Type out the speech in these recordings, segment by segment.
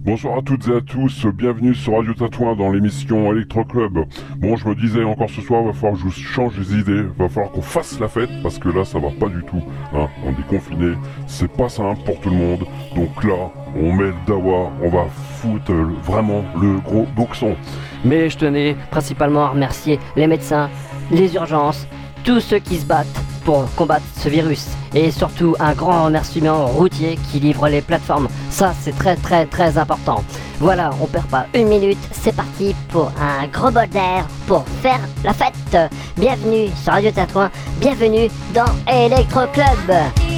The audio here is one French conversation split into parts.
Bonsoir à toutes et à tous, bienvenue sur Radio Tatouin dans l'émission Electro Club. Bon, je me disais encore ce soir, va falloir que je change les idées, va falloir qu'on fasse la fête parce que là ça va pas du tout. Hein. On est confiné, c'est pas simple pour tout le monde. Donc là, on met le dawa, on va foutre vraiment le gros boxon. Mais je tenais principalement à remercier les médecins, les urgences, tous ceux qui se battent pour combattre ce virus. Et surtout un grand remerciement aux routiers qui livrent les plateformes. Ça c'est très très très important. Voilà, on perd pas une minute, c'est parti pour un gros bol d'air pour faire la fête. Bienvenue sur Radio Tatouin, bienvenue dans Electro Club.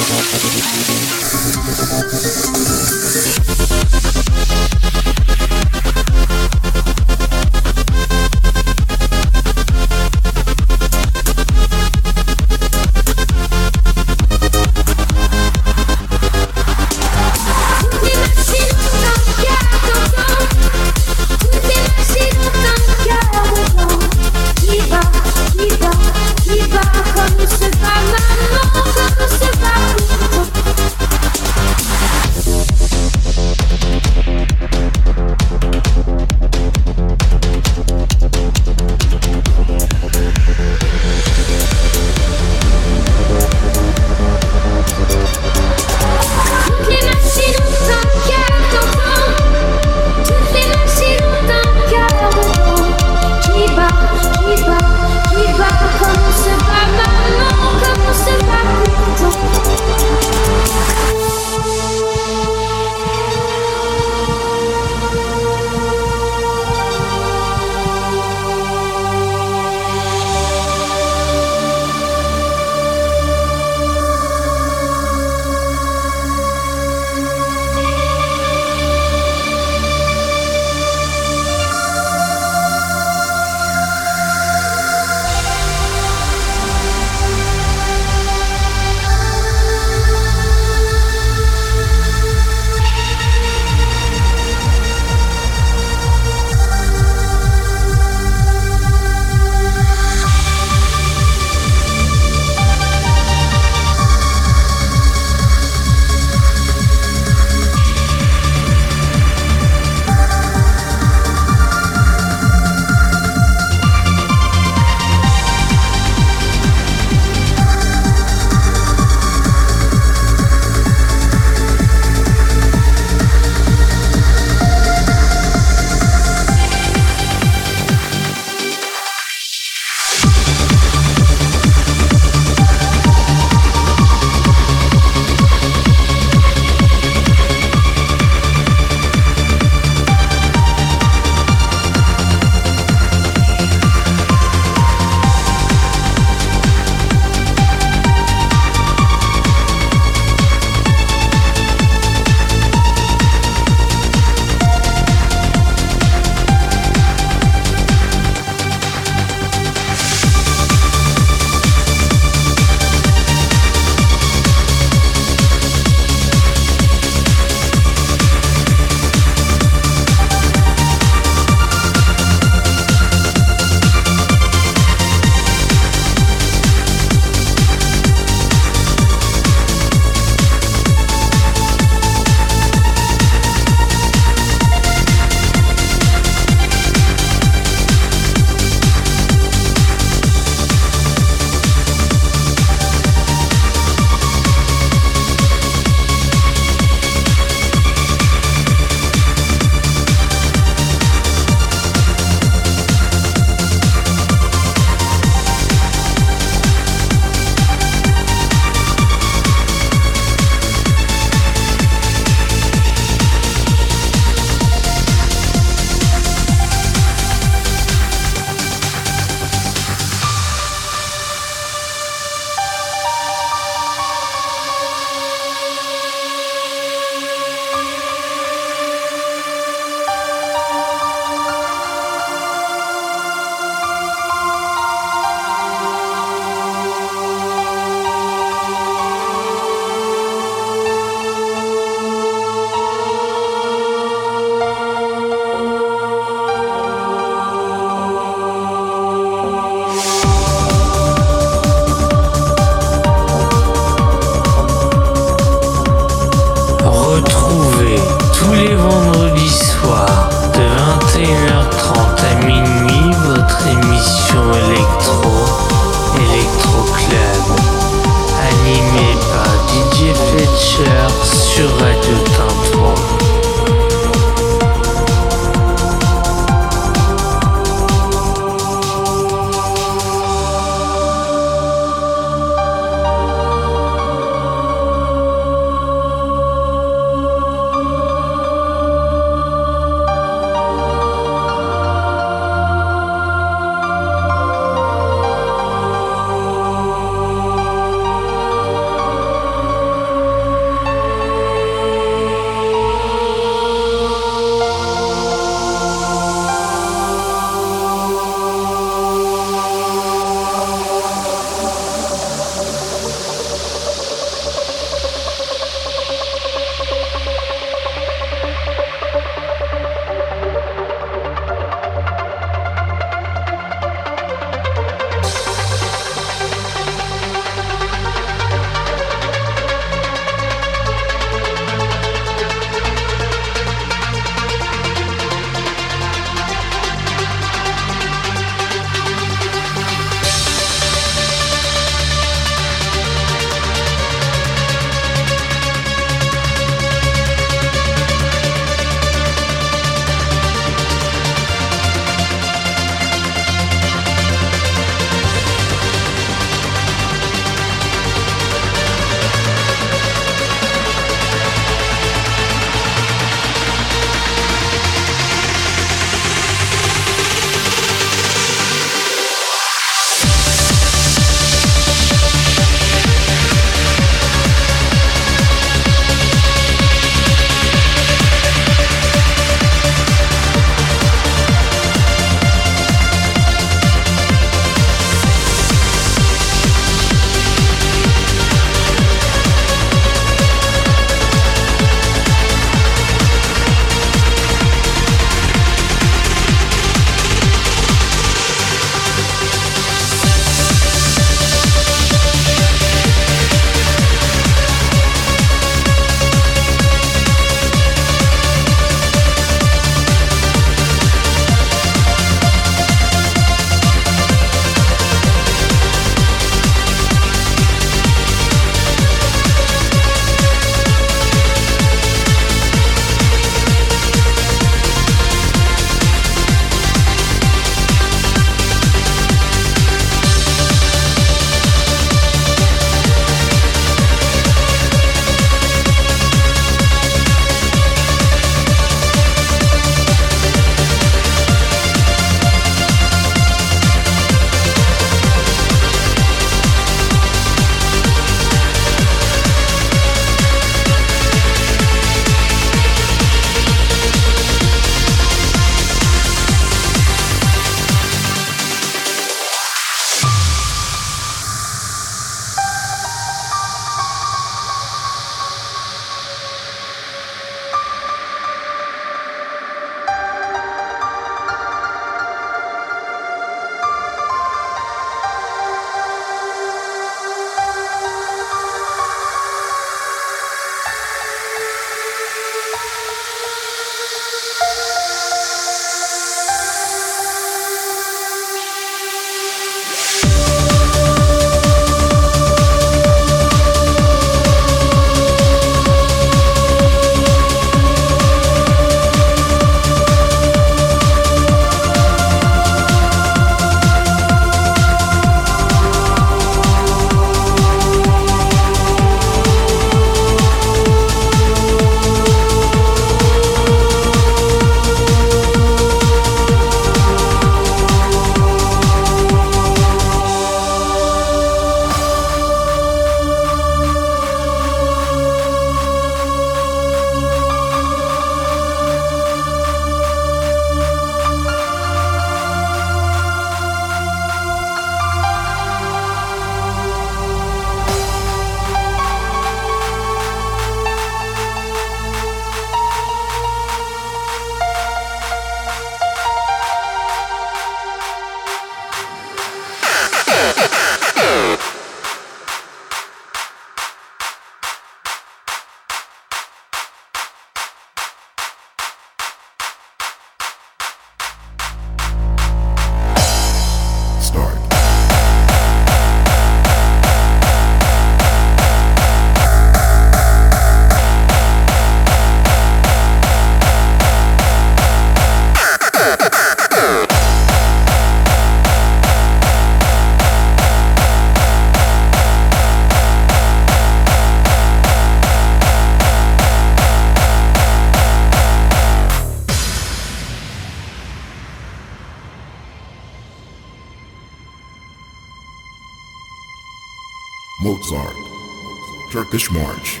Turkish March,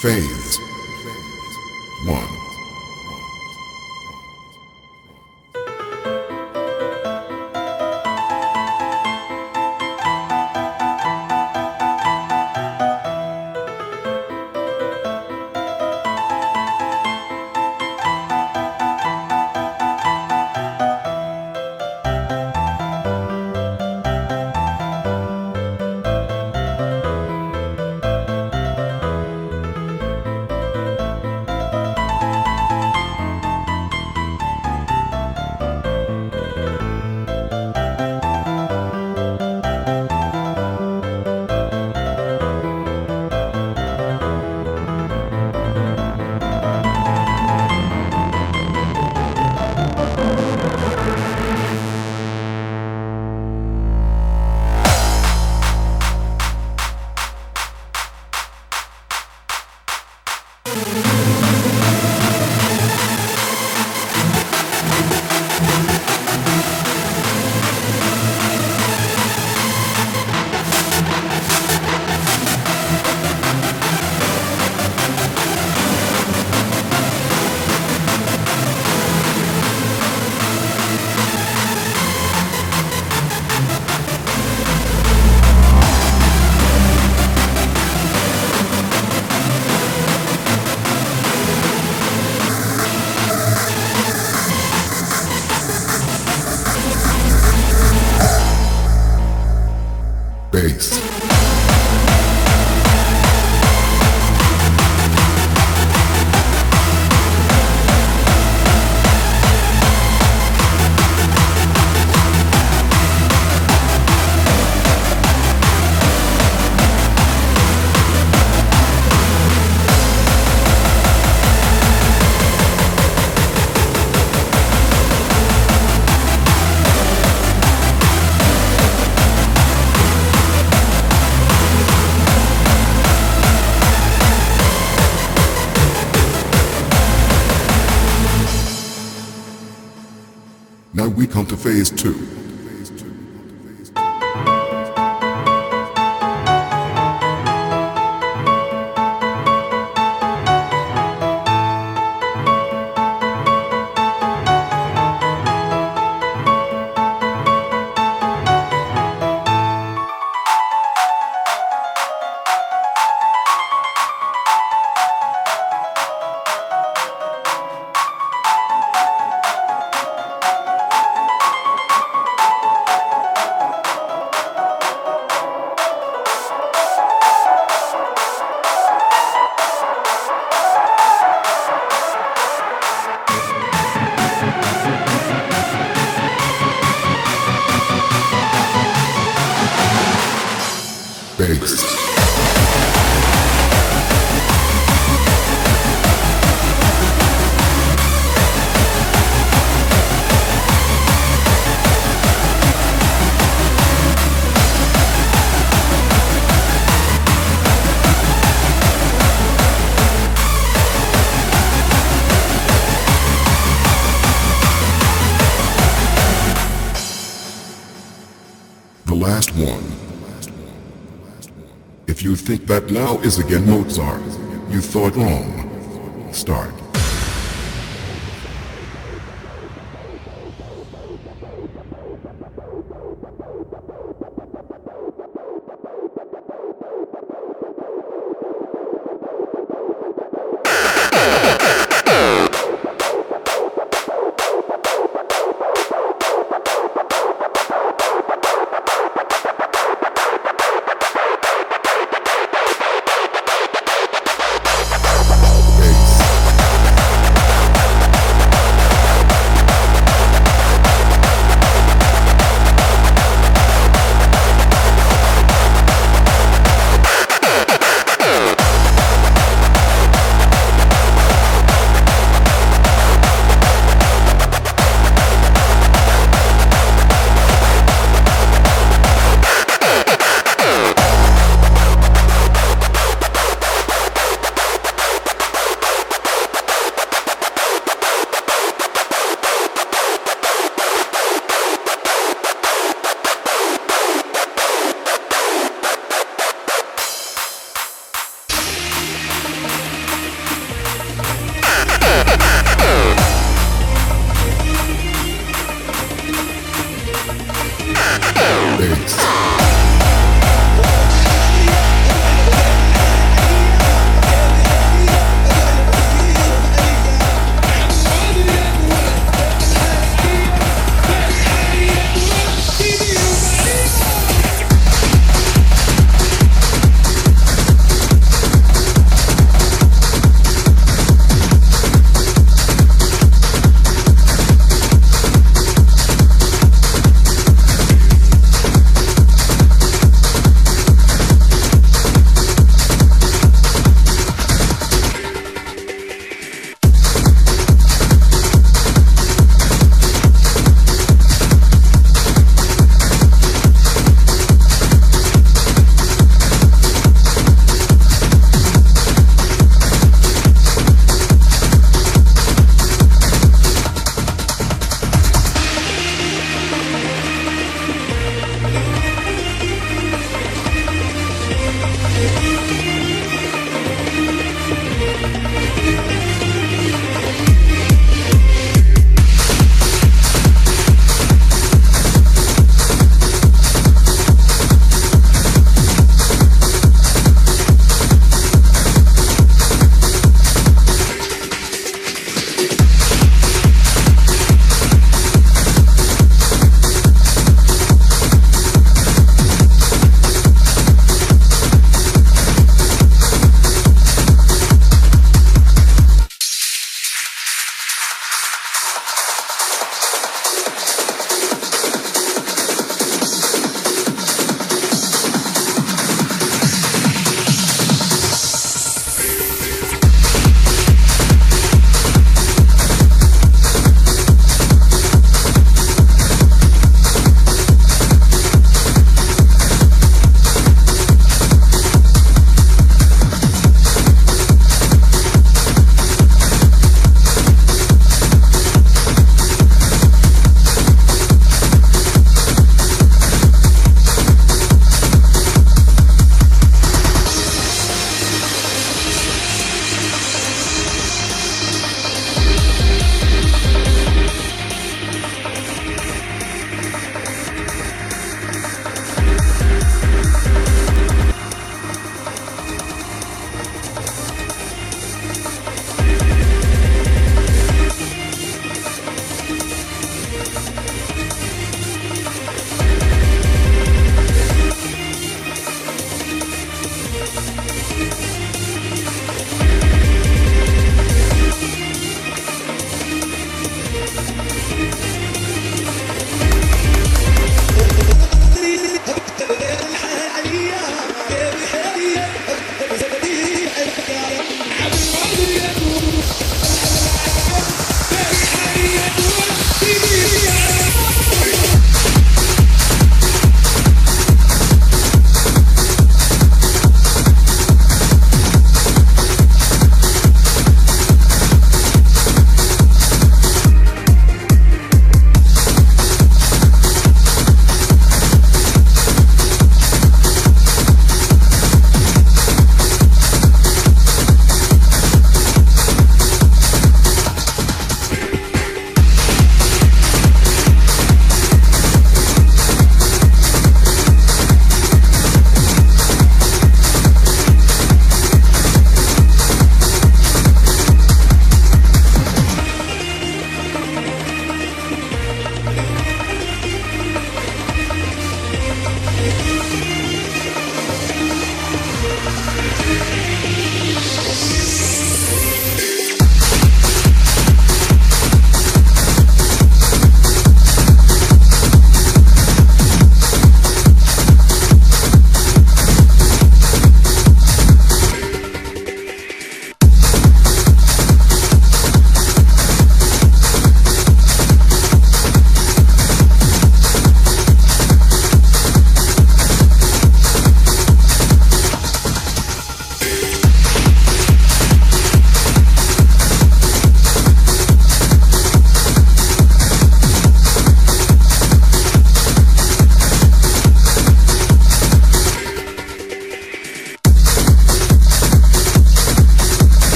Phase phase two. Think that now is again Mozart, you thought wrong. Start.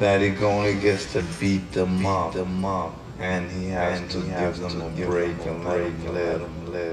Daddy only gets to beat them up, beat them up, and he has to give them a break and let them live.